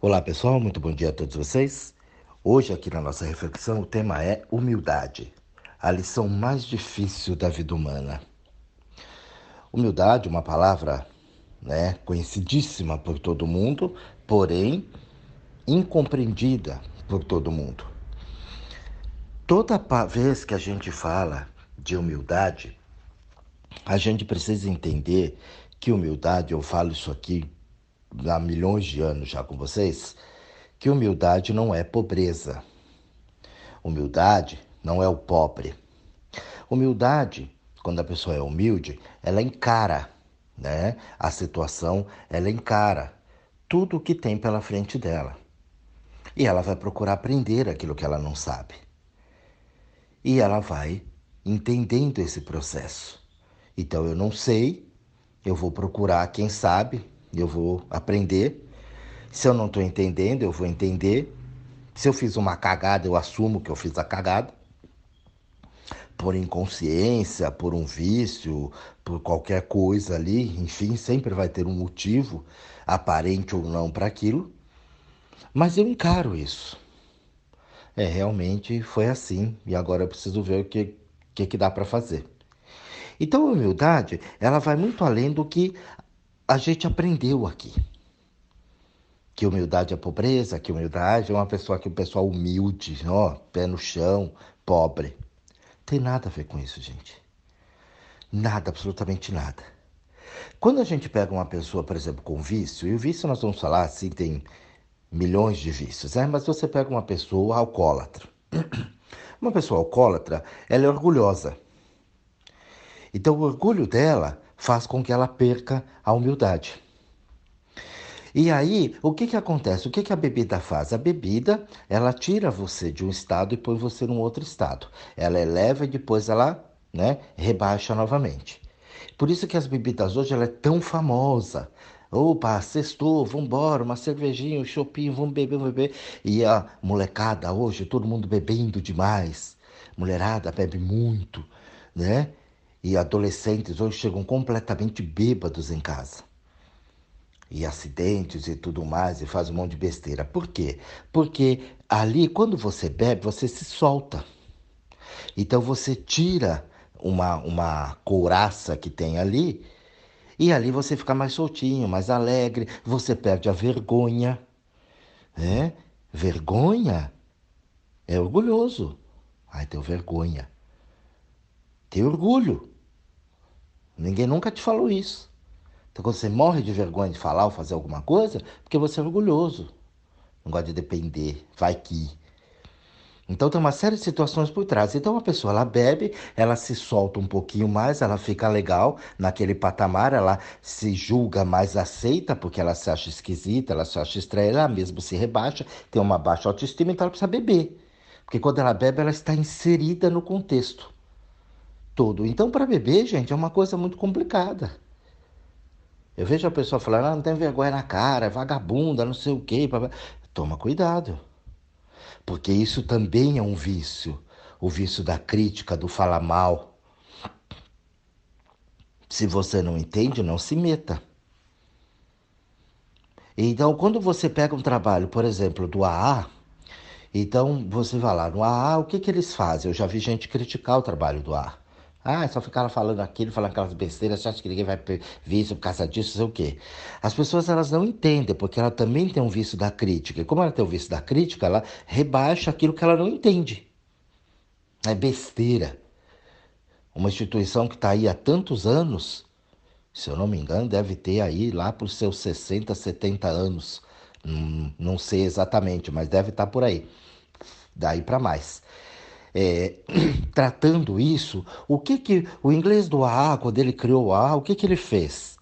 Olá pessoal, muito bom dia a todos vocês. Hoje, aqui na nossa reflexão, o tema é humildade, a lição mais difícil da vida humana. Humildade, uma palavra né, conhecidíssima por todo mundo, porém incompreendida por todo mundo. Toda vez que a gente fala de humildade, a gente precisa entender que humildade, eu falo isso aqui há milhões de anos já com vocês, que humildade não é pobreza. Humildade não é o pobre. Humildade, quando a pessoa é humilde, ela encara né, a situação, ela encara tudo o que tem pela frente dela. E ela vai procurar aprender aquilo que ela não sabe. E ela vai entendendo esse processo. Então eu não sei, eu vou procurar quem sabe, eu vou aprender. Se eu não estou entendendo, eu vou entender. Se eu fiz uma cagada, eu assumo que eu fiz a cagada. Por inconsciência, por um vício, por qualquer coisa ali, enfim, sempre vai ter um motivo, aparente ou não, para aquilo. Mas eu encaro isso. É, realmente foi assim, e agora eu preciso ver o que, que, que dá para fazer. Então a humildade, ela vai muito além do que a gente aprendeu aqui. Que humildade é pobreza, que humildade é uma pessoa que o pessoal humilde, ó, pé no chão, pobre. Tem nada a ver com isso, gente. Nada, absolutamente nada. Quando a gente pega uma pessoa, por exemplo, com vício, e o vício nós vamos falar assim, tem milhões de vícios, né? mas você pega uma pessoa alcoólatra. Uma pessoa alcoólatra, ela é orgulhosa. Então o orgulho dela faz com que ela perca a humildade. E aí, o que, que acontece? O que, que a bebida faz? A bebida, ela tira você de um estado e põe você num outro estado. Ela eleva e depois ela né, rebaixa novamente. Por isso que as bebidas hoje ela é tão famosa. Opa, sextou, vambora, uma cervejinha, um chopinho, vamos beber, vamos beber. E a molecada hoje, todo mundo bebendo demais. Mulherada bebe muito, né? E adolescentes hoje chegam completamente bêbados em casa. E acidentes e tudo mais, e faz um monte de besteira. Por quê? Porque ali, quando você bebe, você se solta. Então você tira uma, uma couraça que tem ali, e ali você fica mais soltinho, mais alegre, você perde a vergonha. Né? Vergonha é orgulhoso. Ai, tenho vergonha. Tem orgulho. Ninguém nunca te falou isso. Então, quando você morre de vergonha de falar ou fazer alguma coisa, porque você é orgulhoso. Não gosta de depender. Vai que. Então tem uma série de situações por trás. Então a pessoa ela bebe, ela se solta um pouquinho mais, ela fica legal naquele patamar, ela se julga mais aceita porque ela se acha esquisita, ela se acha estranha, ela mesmo se rebaixa, tem uma baixa autoestima, então ela precisa beber. Porque quando ela bebe, ela está inserida no contexto todo. Então, para beber, gente, é uma coisa muito complicada. Eu vejo a pessoa falando, ah, não tem vergonha na cara, é vagabunda, não sei o quê. Toma cuidado. Porque isso também é um vício. O vício da crítica, do falar mal. Se você não entende, não se meta. Então, quando você pega um trabalho, por exemplo, do AA, então você vai lá no AA, o que, que eles fazem? Eu já vi gente criticar o trabalho do AA. Ah, só ficaram falando aquilo, falando aquelas besteiras, você acha que ninguém vai ver isso por causa disso, sei o quê. As pessoas elas não entendem, porque ela também tem um vício da crítica. E como ela tem o vício da crítica, ela rebaixa aquilo que ela não entende. É besteira. Uma instituição que está aí há tantos anos, se eu não me engano, deve ter aí lá por seus 60, 70 anos. Não, não sei exatamente, mas deve estar tá por aí. Daí para mais é, tratando isso, o que que o inglês do AA, quando ele criou o AA, o que que ele fez?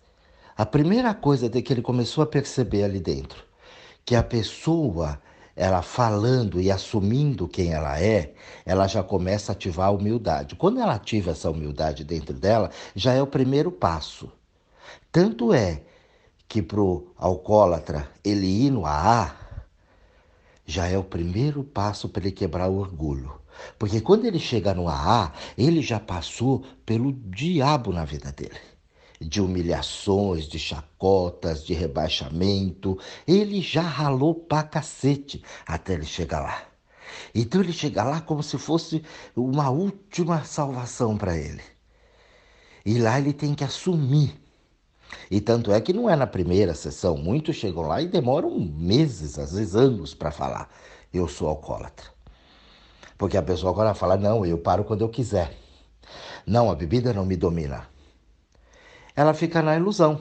A primeira coisa que ele começou a perceber ali dentro, que a pessoa, ela falando e assumindo quem ela é, ela já começa a ativar a humildade. Quando ela ativa essa humildade dentro dela, já é o primeiro passo. Tanto é que para o alcoólatra ele ir no AA, já é o primeiro passo para ele quebrar o orgulho. Porque quando ele chega no AA, ele já passou pelo diabo na vida dele. de humilhações, de chacotas, de rebaixamento. Ele já ralou pra cacete até ele chegar lá. Então ele chega lá como se fosse uma última salvação para ele. E lá ele tem que assumir. E tanto é que não é na primeira sessão, muitos chegam lá e demoram meses, às vezes anos, para falar: eu sou alcoólatra. Porque a pessoa agora fala: não, eu paro quando eu quiser. Não, a bebida não me domina. Ela fica na ilusão.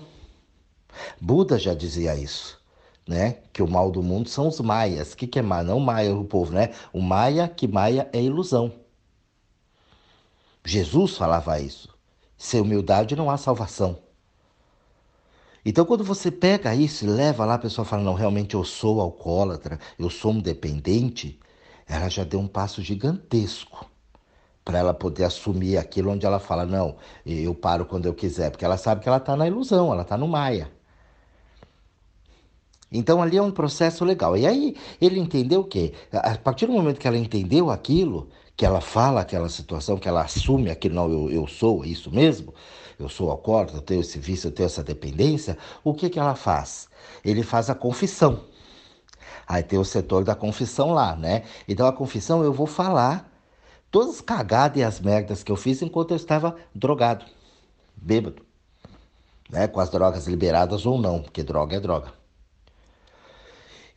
Buda já dizia isso né? Que o mal do mundo são os maias. O que, que é maia? Não maia o povo, né? O maia, que maia é ilusão. Jesus falava isso. Sem humildade não há salvação. Então, quando você pega isso e leva lá, a pessoa fala: Não, realmente eu sou alcoólatra, eu sou um dependente, ela já deu um passo gigantesco para ela poder assumir aquilo onde ela fala: Não, eu paro quando eu quiser, porque ela sabe que ela está na ilusão, ela está no Maia. Então ali é um processo legal. E aí ele entendeu o quê? A partir do momento que ela entendeu aquilo, que ela fala aquela situação, que ela assume aquilo, não, eu, eu sou isso mesmo, eu sou alcoólatra, eu tenho esse vício, eu tenho essa dependência, o que, que ela faz? Ele faz a confissão. Aí tem o setor da confissão lá, né? Então a confissão eu vou falar todas as cagadas e as merdas que eu fiz enquanto eu estava drogado, bêbado, né? Com as drogas liberadas ou não, porque droga é droga.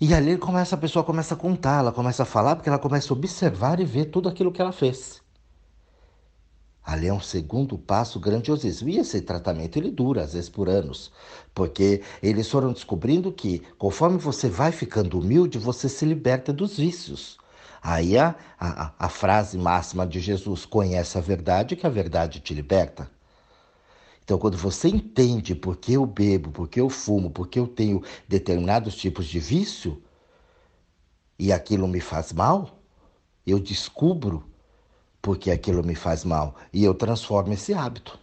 E ali começa, a pessoa começa a contar, ela começa a falar, porque ela começa a observar e ver tudo aquilo que ela fez. Ali é um segundo passo grandiosíssimo. E esse tratamento ele dura, às vezes por anos, porque eles foram descobrindo que, conforme você vai ficando humilde, você se liberta dos vícios. Aí a, a, a frase máxima de Jesus: conhece a verdade, que a verdade te liberta. Então, quando você entende por que eu bebo, por que eu fumo, por que eu tenho determinados tipos de vício, e aquilo me faz mal, eu descubro porque aquilo me faz mal e eu transformo esse hábito.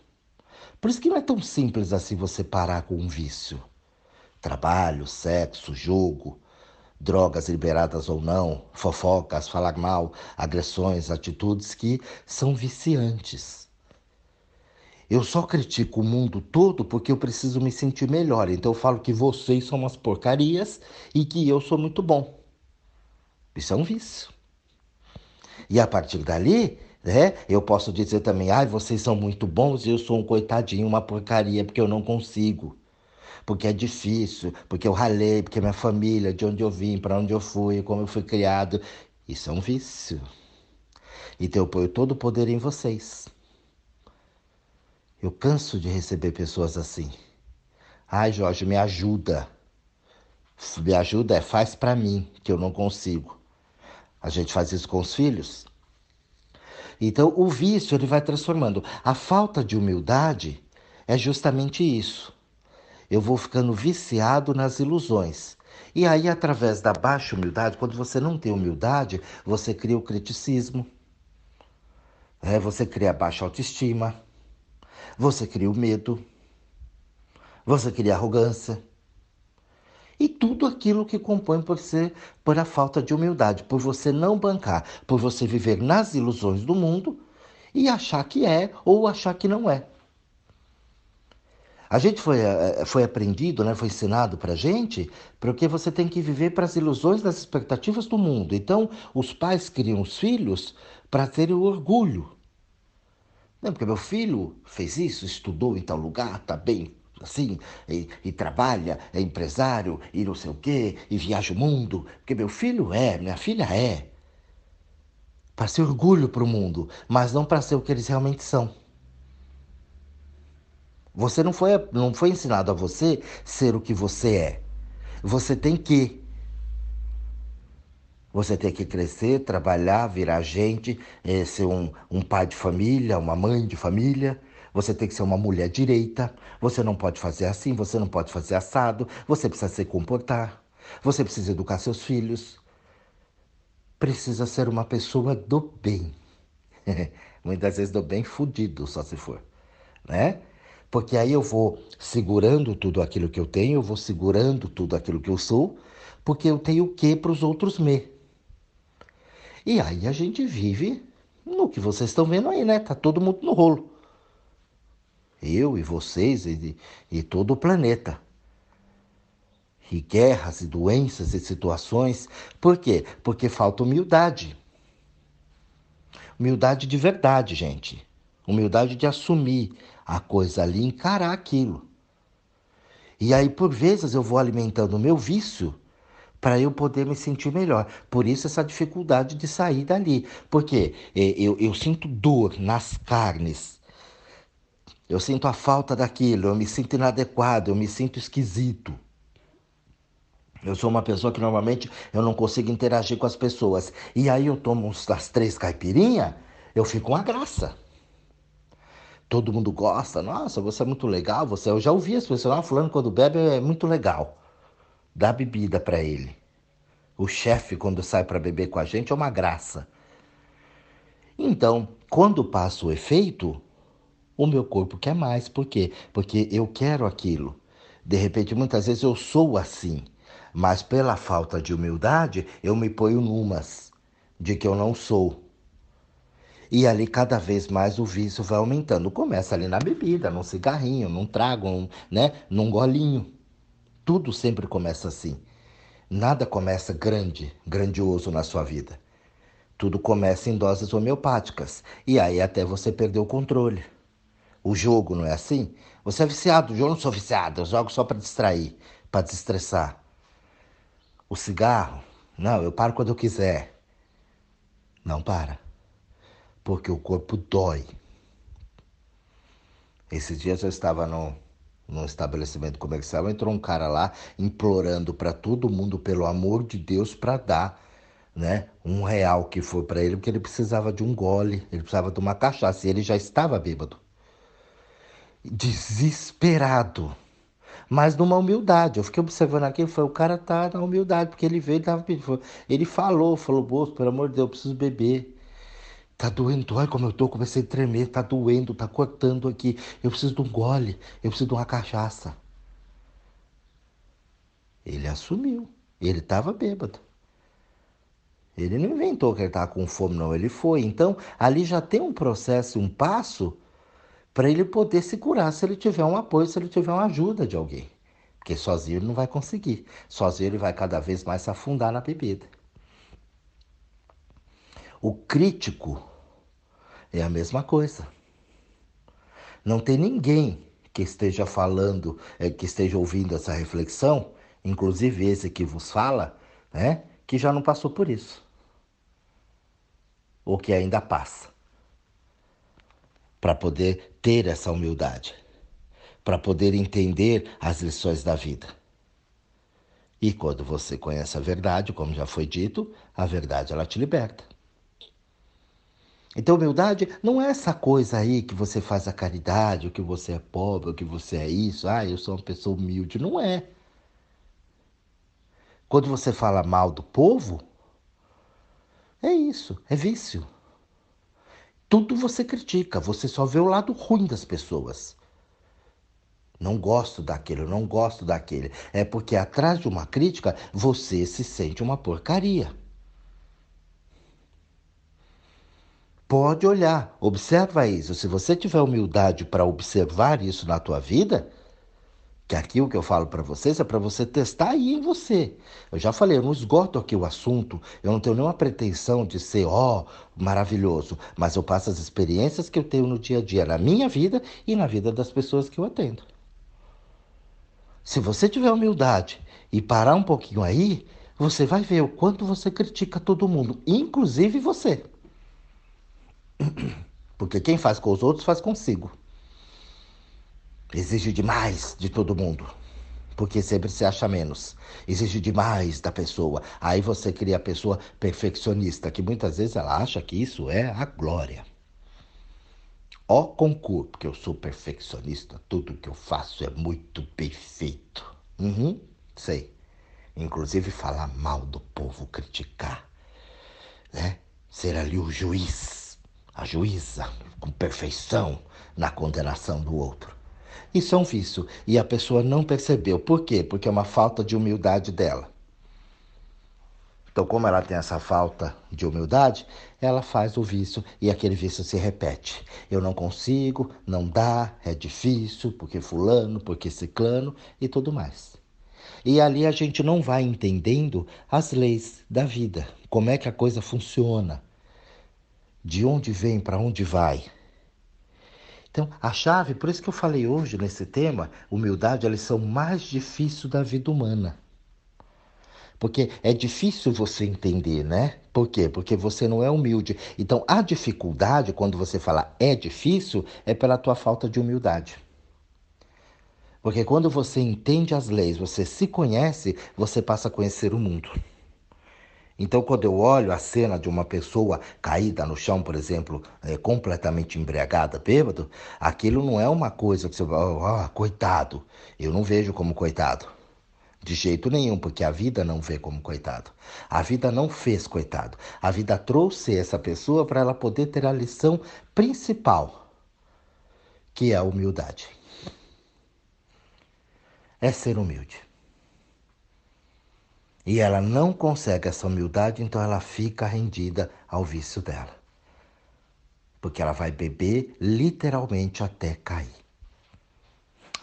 Por isso que não é tão simples assim você parar com um vício. Trabalho, sexo, jogo, drogas liberadas ou não, fofocas, falar mal, agressões, atitudes que são viciantes. Eu só critico o mundo todo porque eu preciso me sentir melhor. Então eu falo que vocês são umas porcarias e que eu sou muito bom. Isso é um vício. E a partir dali, né, eu posso dizer também, ai, ah, vocês são muito bons e eu sou um coitadinho, uma porcaria, porque eu não consigo. Porque é difícil, porque eu ralei, porque minha família, de onde eu vim, para onde eu fui, como eu fui criado. Isso é um vício. Então eu ponho todo o poder em vocês. Eu canso de receber pessoas assim. Ai, Jorge, me ajuda. Me ajuda é faz para mim, que eu não consigo. A gente faz isso com os filhos. Então, o vício ele vai transformando. A falta de humildade é justamente isso. Eu vou ficando viciado nas ilusões. E aí, através da baixa humildade, quando você não tem humildade, você cria o criticismo, é, você cria a baixa autoestima, você cria o medo, você cria arrogância. E tudo aquilo que compõe por ser por a falta de humildade, por você não bancar, por você viver nas ilusões do mundo e achar que é ou achar que não é. A gente foi, eh, foi aprendido, né, foi ensinado para gente, porque você tem que viver para as ilusões das expectativas do mundo. Então, os pais criam os filhos para terem o orgulho porque meu filho fez isso, estudou em tal lugar, tá bem assim, e, e, trabalha, é empresário, e não sei o quê, e viaja o mundo. Porque meu filho é, minha filha é. Para ser orgulho para o mundo, mas não para ser o que eles realmente são. Você não foi, não foi ensinado a você ser o que você é. Você tem que você tem que crescer, trabalhar, virar gente, é, ser um, um pai de família, uma mãe de família. Você tem que ser uma mulher direita. Você não pode fazer assim, você não pode fazer assado. Você precisa se comportar. Você precisa educar seus filhos. Precisa ser uma pessoa do bem. Muitas vezes do bem fudido, só se for, né? Porque aí eu vou segurando tudo aquilo que eu tenho, eu vou segurando tudo aquilo que eu sou, porque eu tenho o que para os outros me. E aí a gente vive no que vocês estão vendo aí, né? Tá todo mundo no rolo. Eu e vocês e, e todo o planeta. E guerras e doenças e situações. Por quê? Porque falta humildade. Humildade de verdade, gente. Humildade de assumir a coisa ali, encarar aquilo. E aí, por vezes, eu vou alimentando o meu vício para eu poder me sentir melhor. Por isso, essa dificuldade de sair dali. Porque eu, eu sinto dor nas carnes. Eu sinto a falta daquilo, eu me sinto inadequado, eu me sinto esquisito. Eu sou uma pessoa que normalmente eu não consigo interagir com as pessoas. E aí eu tomo as três caipirinhas, eu fico uma graça. Todo mundo gosta. Nossa, você é muito legal. Você, eu já ouvi as pessoas, ah, fulano quando bebe é muito legal. Dá bebida para ele. O chefe quando sai para beber com a gente é uma graça. Então, quando passa o efeito, o meu corpo quer mais. Por quê? Porque eu quero aquilo. De repente, muitas vezes eu sou assim mas pela falta de humildade eu me ponho numas de que eu não sou. E ali cada vez mais o vício vai aumentando. Começa ali na bebida, num cigarrinho, num trago, num, né, num golinho. Tudo sempre começa assim. Nada começa grande, grandioso na sua vida. Tudo começa em doses homeopáticas. E aí até você perder o controle. O jogo não é assim? Você é viciado, eu não sou viciado, eu jogo só para distrair, para desestressar. O cigarro, não, eu paro quando eu quiser. Não para. Porque o corpo dói. Esses dias eu estava no, num estabelecimento comercial, entrou um cara lá implorando para todo mundo, pelo amor de Deus, para dar né, um real que foi para ele, porque ele precisava de um gole, ele precisava de uma cachaça, e ele já estava bêbado. Desesperado mas numa humildade. Eu fiquei observando aqui, foi o cara tá na humildade, porque ele veio, ele tava pedindo, ele falou, falou, moço, pelo amor de Deus, eu preciso beber. Tá doendo, olha como eu tô, comecei a tremer, tá doendo, tá cortando aqui. Eu preciso de um gole, eu preciso de uma cachaça. Ele assumiu, ele estava bêbado. Ele não inventou que ele estava com fome, não, ele foi. Então, ali já tem um processo, um passo para ele poder se curar se ele tiver um apoio, se ele tiver uma ajuda de alguém. Porque sozinho ele não vai conseguir. Sozinho ele vai cada vez mais se afundar na bebida. O crítico é a mesma coisa. Não tem ninguém que esteja falando, é, que esteja ouvindo essa reflexão, inclusive esse que vos fala, né, que já não passou por isso. Ou que ainda passa para poder ter essa humildade, para poder entender as lições da vida. E quando você conhece a verdade, como já foi dito, a verdade ela te liberta. Então, humildade não é essa coisa aí que você faz a caridade, ou que você é pobre, ou que você é isso, ah, eu sou uma pessoa humilde. Não é. Quando você fala mal do povo, é isso, é vício. Tudo você critica, você só vê o lado ruim das pessoas. Não gosto daquele, não gosto daquele. É porque atrás de uma crítica você se sente uma porcaria. Pode olhar, observa isso. Se você tiver humildade para observar isso na tua vida, que aqui o que eu falo para vocês é para você testar aí em você. Eu já falei, eu não esgoto aqui o assunto, eu não tenho nenhuma pretensão de ser, ó, oh, maravilhoso, mas eu passo as experiências que eu tenho no dia a dia, na minha vida e na vida das pessoas que eu atendo. Se você tiver humildade e parar um pouquinho aí, você vai ver o quanto você critica todo mundo, inclusive você. Porque quem faz com os outros faz consigo exige demais de todo mundo. Porque sempre se acha menos. Exige demais da pessoa. Aí você cria a pessoa perfeccionista, que muitas vezes ela acha que isso é a glória. Ó concurso, porque eu sou perfeccionista, tudo que eu faço é muito perfeito. Uhum, sei. Inclusive falar mal do povo, criticar. Né? Ser ali o juiz, a juíza, com perfeição na condenação do outro. É um vício e a pessoa não percebeu. Por quê? Porque é uma falta de humildade dela. Então, como ela tem essa falta de humildade, ela faz o vício e aquele vício se repete. Eu não consigo, não dá, é difícil, porque fulano, porque ciclano e tudo mais. E ali a gente não vai entendendo as leis da vida, como é que a coisa funciona, de onde vem, para onde vai. Então, a chave, por isso que eu falei hoje nesse tema, humildade é a lição mais difícil da vida humana. Porque é difícil você entender, né? Por quê? Porque você não é humilde. Então, a dificuldade, quando você fala é difícil, é pela tua falta de humildade. Porque quando você entende as leis, você se conhece, você passa a conhecer o mundo. Então, quando eu olho a cena de uma pessoa caída no chão, por exemplo, é, completamente embriagada, bêbado, aquilo não é uma coisa que você vai, oh, coitado. Eu não vejo como coitado. De jeito nenhum, porque a vida não vê como coitado. A vida não fez coitado. A vida trouxe essa pessoa para ela poder ter a lição principal, que é a humildade. É ser humilde. E ela não consegue essa humildade, então ela fica rendida ao vício dela. Porque ela vai beber literalmente até cair.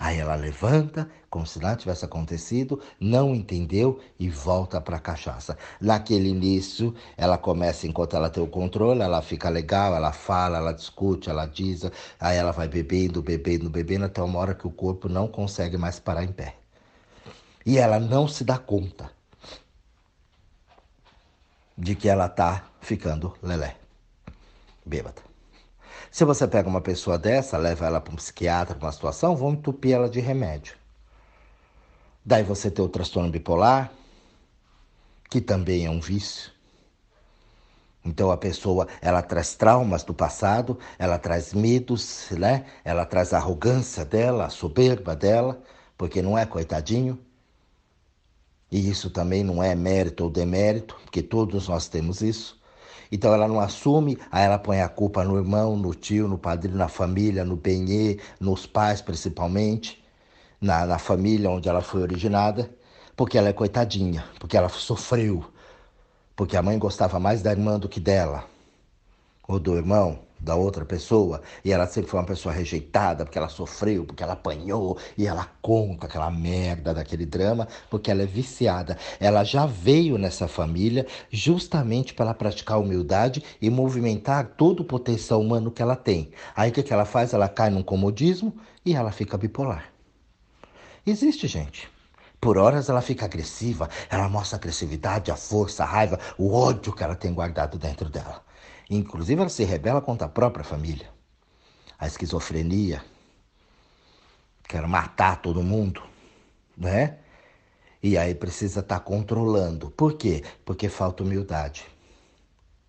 Aí ela levanta, como se nada tivesse acontecido, não entendeu e volta para a cachaça. Naquele início, ela começa, enquanto ela tem o controle, ela fica legal, ela fala, ela discute, ela diz, aí ela vai bebendo, bebendo, bebendo, até uma hora que o corpo não consegue mais parar em pé. E ela não se dá conta de que ela está ficando lelé, bêbada. Se você pega uma pessoa dessa, leva ela para um psiquiatra, para uma situação, vão entupir ela de remédio. Daí você tem o transtorno bipolar, que também é um vício. Então a pessoa, ela traz traumas do passado, ela traz medos, né? Ela traz a arrogância dela, a soberba dela, porque não é coitadinho. E isso também não é mérito ou demérito, porque todos nós temos isso. Então ela não assume, aí ela põe a culpa no irmão, no tio, no padrinho, na família, no benê, nos pais principalmente, na, na família onde ela foi originada, porque ela é coitadinha, porque ela sofreu, porque a mãe gostava mais da irmã do que dela, ou do irmão, da outra pessoa e ela sempre foi uma pessoa rejeitada porque ela sofreu, porque ela apanhou e ela conta aquela merda daquele drama porque ela é viciada. Ela já veio nessa família justamente para praticar humildade e movimentar todo o potencial humano que ela tem. Aí o que, que ela faz? Ela cai num comodismo e ela fica bipolar. Existe, gente. Por horas ela fica agressiva, ela mostra a agressividade, a força, a raiva, o ódio que ela tem guardado dentro dela. Inclusive, ela se rebela contra a própria família. A esquizofrenia, quer matar todo mundo, né? E aí precisa estar tá controlando. Por quê? Porque falta humildade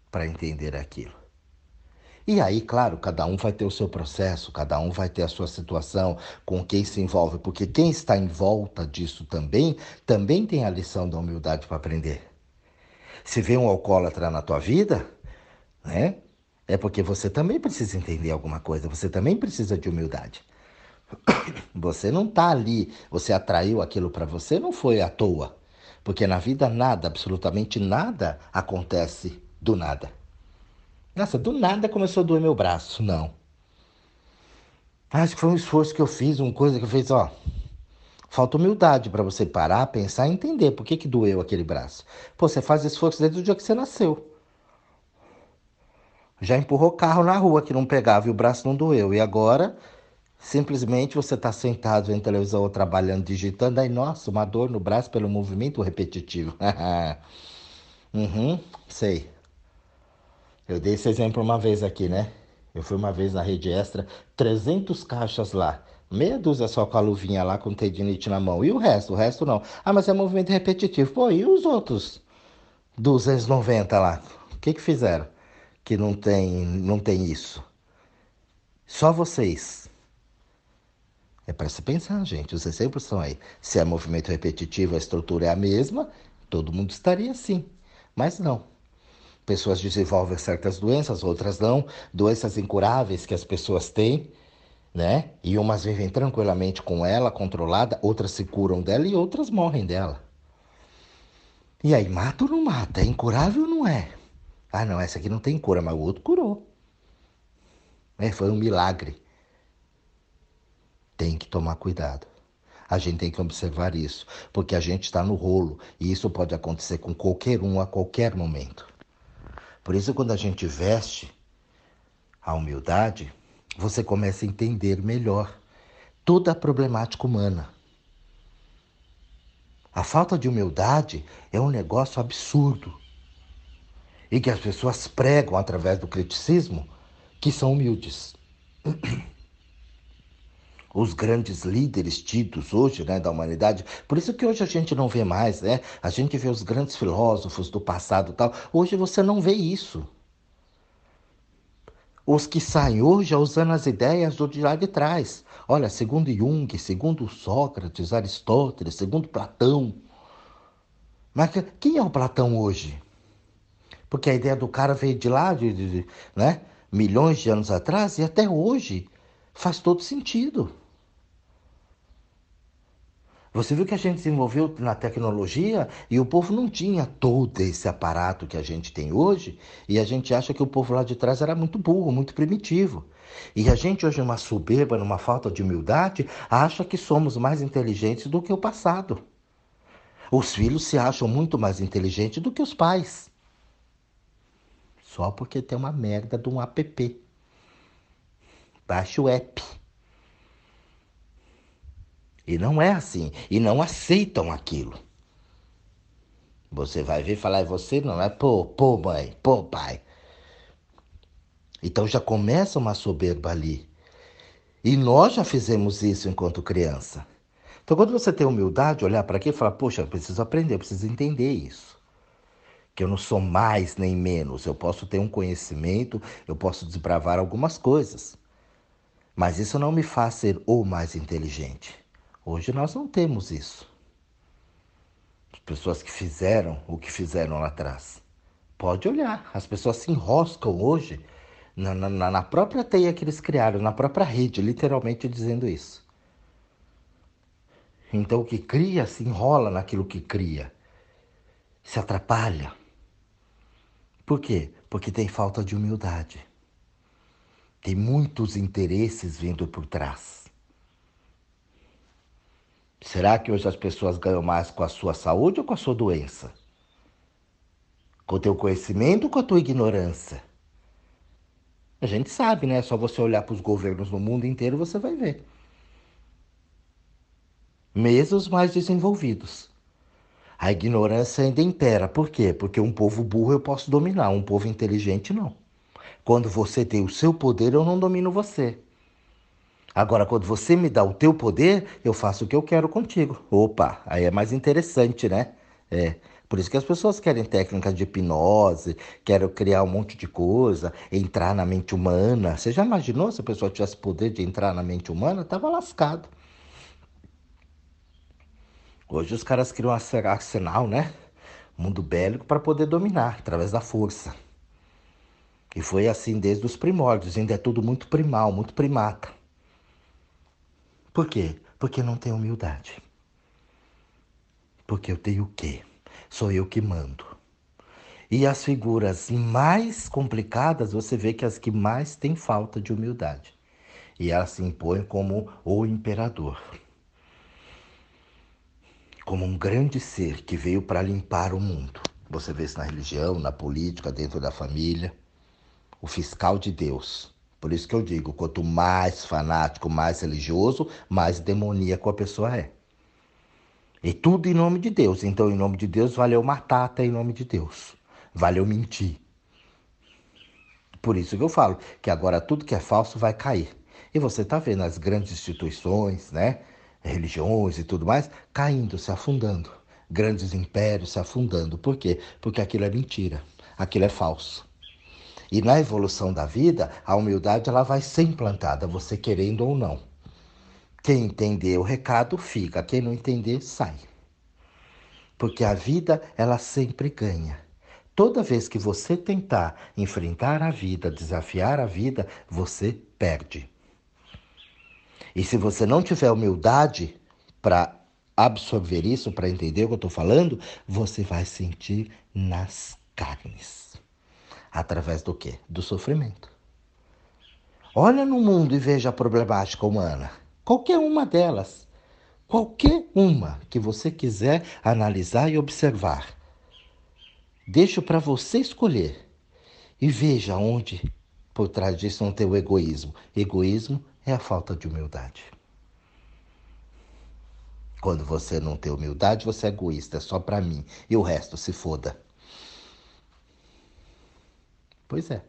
para entender aquilo. E aí, claro, cada um vai ter o seu processo, cada um vai ter a sua situação, com quem se envolve, porque quem está em volta disso também, também tem a lição da humildade para aprender. Se vê um alcoólatra na tua vida, né? É porque você também precisa entender alguma coisa, você também precisa de humildade. Você não está ali, você atraiu aquilo para você, não foi à toa. Porque na vida nada, absolutamente nada acontece do nada. Nossa, do nada começou a doer meu braço, não. Acho que foi um esforço que eu fiz, uma coisa que eu fiz, ó. Falta humildade para você parar, pensar e entender por que, que doeu aquele braço. Pô, você faz esforço desde o dia que você nasceu. Já empurrou carro na rua que não pegava e o braço não doeu. E agora, simplesmente você está sentado em televisão ou trabalhando, digitando, aí, nossa, uma dor no braço pelo movimento repetitivo. uhum, sei. Eu dei esse exemplo uma vez aqui, né? Eu fui uma vez na rede extra, 300 caixas lá. Meia dúzia só com a luvinha lá, com tendinite na mão. E o resto? O resto não. Ah, mas é movimento repetitivo. Pô, e os outros 290 lá? O que que fizeram? Que não tem, não tem isso. Só vocês. É para se pensar, gente. Os exemplos estão aí. Se é movimento repetitivo, a estrutura é a mesma, todo mundo estaria assim. Mas não. Pessoas desenvolvem certas doenças, outras não. Doenças incuráveis que as pessoas têm, né? E umas vivem tranquilamente com ela, controlada, outras se curam dela e outras morrem dela. E aí, mata ou não mata? É incurável ou não é? Ah, não, essa aqui não tem cura, mas o outro curou. É, foi um milagre. Tem que tomar cuidado. A gente tem que observar isso, porque a gente está no rolo e isso pode acontecer com qualquer um a qualquer momento. Por isso, quando a gente veste a humildade, você começa a entender melhor toda a problemática humana. A falta de humildade é um negócio absurdo e que as pessoas pregam através do criticismo que são humildes. Os grandes líderes tidos hoje né, da humanidade, por isso que hoje a gente não vê mais, né? A gente vê os grandes filósofos do passado tal. Hoje você não vê isso. Os que saem hoje é usando as ideias do de lá de trás. Olha, segundo Jung, segundo Sócrates, Aristóteles, segundo Platão. Mas quem é o Platão hoje? Porque a ideia do cara veio de lá, de, de, né? milhões de anos atrás, e até hoje faz todo sentido. Você viu que a gente desenvolveu na tecnologia e o povo não tinha todo esse aparato que a gente tem hoje, e a gente acha que o povo lá de trás era muito burro, muito primitivo. E a gente hoje, numa soberba, numa falta de humildade, acha que somos mais inteligentes do que o passado. Os filhos se acham muito mais inteligentes do que os pais. Só porque tem uma merda de um app. Baixa o app. E não é assim. E não aceitam aquilo. Você vai ver e falar, é você não é? Pô, pô, mãe, pô, pai. Então já começa uma soberba ali. E nós já fizemos isso enquanto criança. Então quando você tem humildade, olhar para aqui e falar, poxa, eu preciso aprender, eu preciso entender isso que eu não sou mais nem menos. Eu posso ter um conhecimento, eu posso desbravar algumas coisas. Mas isso não me faz ser o mais inteligente. Hoje nós não temos isso. As pessoas que fizeram o que fizeram lá atrás. Pode olhar, as pessoas se enroscam hoje na, na, na própria teia que eles criaram, na própria rede, literalmente dizendo isso. Então o que cria se enrola naquilo que cria, se atrapalha. Por quê? Porque tem falta de humildade. Tem muitos interesses vindo por trás. Será que hoje as pessoas ganham mais com a sua saúde ou com a sua doença? Com o teu conhecimento ou com a tua ignorância? A gente sabe, né? Só você olhar para os governos no mundo inteiro você vai ver. Mesmo os mais desenvolvidos. A ignorância ainda impera. Por quê? Porque um povo burro eu posso dominar, um povo inteligente não. Quando você tem o seu poder, eu não domino você. Agora, quando você me dá o teu poder, eu faço o que eu quero contigo. Opa, aí é mais interessante, né? É. Por isso que as pessoas querem técnicas de hipnose, querem criar um monte de coisa, entrar na mente humana. Você já imaginou se a pessoa tivesse poder de entrar na mente humana? Tava lascado. Hoje os caras criam um arsenal, né? Mundo bélico para poder dominar através da força. E foi assim desde os primórdios, ainda é tudo muito primal, muito primata. Por quê? Porque não tem humildade. Porque eu tenho o quê? Sou eu que mando. E as figuras mais complicadas, você vê que as que mais têm falta de humildade. E elas se impõem como o imperador como um grande ser que veio para limpar o mundo. Você vê isso na religião, na política, dentro da família. O fiscal de Deus. Por isso que eu digo: quanto mais fanático, mais religioso, mais demoníaco a pessoa é. E tudo em nome de Deus. Então, em nome de Deus, valeu matar até em nome de Deus. Valeu mentir. Por isso que eu falo que agora tudo que é falso vai cair. E você está vendo as grandes instituições, né? Religiões e tudo mais, caindo, se afundando. Grandes impérios se afundando. Por quê? Porque aquilo é mentira, aquilo é falso. E na evolução da vida, a humildade ela vai ser implantada, você querendo ou não. Quem entender o recado fica, quem não entender sai. Porque a vida ela sempre ganha. Toda vez que você tentar enfrentar a vida, desafiar a vida, você perde. E se você não tiver humildade para absorver isso, para entender o que eu estou falando, você vai sentir nas carnes. Através do quê? Do sofrimento. Olha no mundo e veja a problemática humana. Qualquer uma delas. Qualquer uma que você quiser analisar e observar. Deixo para você escolher. E veja onde por trás disso não tem o egoísmo. Egoísmo é a falta de humildade. Quando você não tem humildade, você é egoísta, é só para mim. E o resto se foda. Pois é.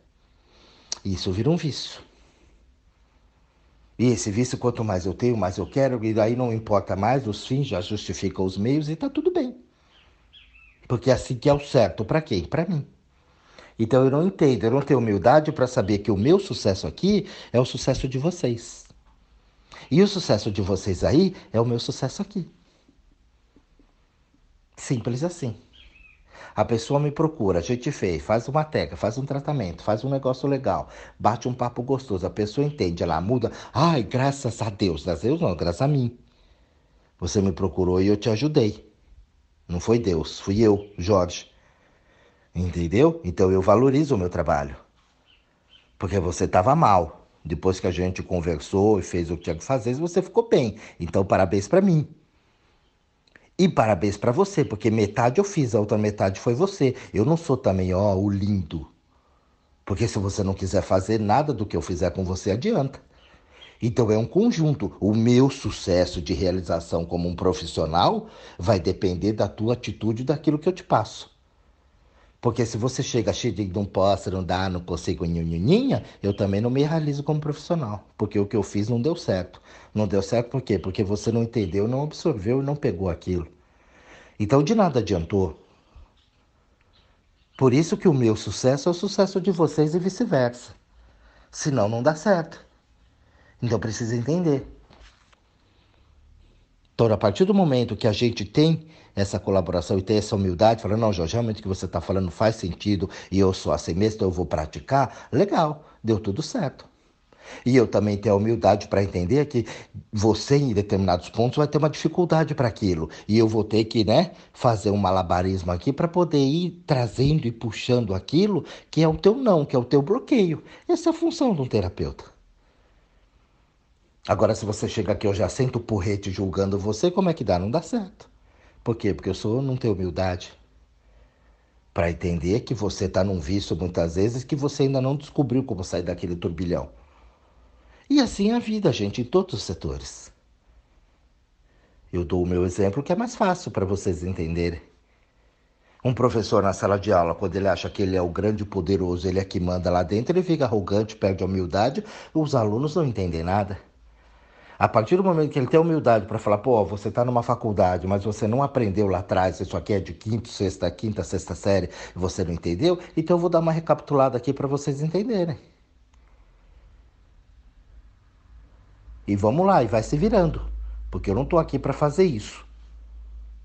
Isso vira um vício. E esse vício, quanto mais eu tenho, mais eu quero, e daí não importa mais, os fins já justificam os meios e tá tudo bem. Porque assim que é o certo, para quem? Para mim. Então eu não entendo, eu não tenho humildade para saber que o meu sucesso aqui é o sucesso de vocês. E o sucesso de vocês aí é o meu sucesso aqui. Simples assim. A pessoa me procura, a gente fez, faz uma técnica, faz um tratamento, faz um negócio legal, bate um papo gostoso, a pessoa entende, ela muda. Ai, graças a Deus. Graças a Deus não, graças a mim. Você me procurou e eu te ajudei. Não foi Deus, fui eu, Jorge. Entendeu? Então eu valorizo o meu trabalho. Porque você estava mal. Depois que a gente conversou e fez o que tinha que fazer, você ficou bem. Então, parabéns para mim. E parabéns para você, porque metade eu fiz, a outra metade foi você. Eu não sou também, ó, o lindo. Porque se você não quiser fazer nada do que eu fizer com você, adianta. Então é um conjunto. O meu sucesso de realização como um profissional vai depender da tua atitude daquilo que eu te passo. Porque se você chega cheio de posso, não dá, não consigo, nhinhinha, eu também não me realizo como profissional. Porque o que eu fiz não deu certo. Não deu certo por quê? Porque você não entendeu, não absorveu e não pegou aquilo. Então de nada adiantou. Por isso que o meu sucesso é o sucesso de vocês e vice-versa. Senão não dá certo. Então precisa entender. Então, a partir do momento que a gente tem essa colaboração e tem essa humildade, falando, não, Jorge, realmente o que você está falando faz sentido e eu sou assim mesmo, então eu vou praticar, legal, deu tudo certo. E eu também tenho a humildade para entender que você, em determinados pontos, vai ter uma dificuldade para aquilo. E eu vou ter que né, fazer um malabarismo aqui para poder ir trazendo e puxando aquilo que é o teu não, que é o teu bloqueio. Essa é a função de um terapeuta. Agora, se você chega aqui, eu já sento o porrete julgando você, como é que dá? Não dá certo. Por quê? Porque eu sou, não tenho humildade. Para entender que você está num vício muitas vezes que você ainda não descobriu como sair daquele turbilhão. E assim é a vida, gente, em todos os setores. Eu dou o meu exemplo que é mais fácil para vocês entenderem. Um professor na sala de aula, quando ele acha que ele é o grande poderoso, ele é que manda lá dentro, ele fica arrogante, perde a humildade, os alunos não entendem nada. A partir do momento que ele tem humildade para falar, pô, você está numa faculdade, mas você não aprendeu lá atrás, isso aqui é de quinta, sexta, quinta, sexta série, e você não entendeu, então eu vou dar uma recapitulada aqui para vocês entenderem. E vamos lá, e vai se virando, porque eu não estou aqui para fazer isso.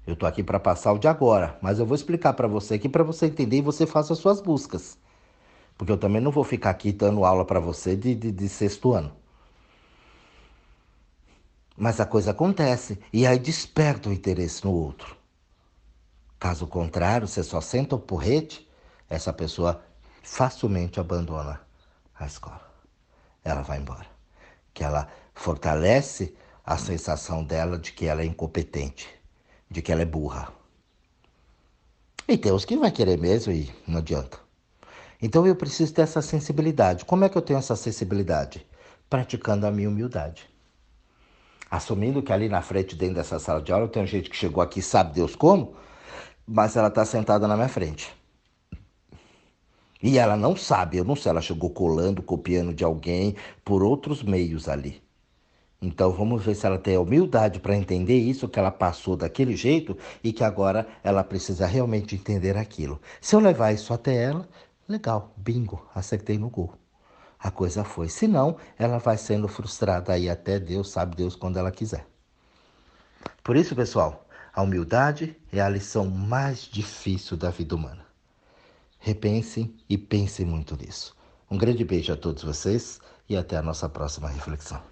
Eu estou aqui para passar o de agora, mas eu vou explicar para você aqui para você entender e você faça as suas buscas. Porque eu também não vou ficar aqui dando aula para você de, de, de sexto ano. Mas a coisa acontece e aí desperta o interesse no outro. Caso contrário, você só senta o porrete, essa pessoa facilmente abandona a escola. Ela vai embora. Que ela fortalece a sensação dela de que ela é incompetente, de que ela é burra. E tem os que vai querer mesmo e não adianta. Então eu preciso ter essa sensibilidade. Como é que eu tenho essa sensibilidade? Praticando a minha humildade assumindo que ali na frente, dentro dessa sala de aula, tem gente que chegou aqui, sabe Deus como, mas ela está sentada na minha frente. E ela não sabe, eu não sei, ela chegou colando, copiando de alguém por outros meios ali. Então vamos ver se ela tem a humildade para entender isso, que ela passou daquele jeito e que agora ela precisa realmente entender aquilo. Se eu levar isso até ela, legal, bingo, acertei no gol a coisa foi. Senão, ela vai sendo frustrada aí até Deus, sabe Deus quando ela quiser. Por isso, pessoal, a humildade é a lição mais difícil da vida humana. Repensem e pensem muito nisso. Um grande beijo a todos vocês e até a nossa próxima reflexão.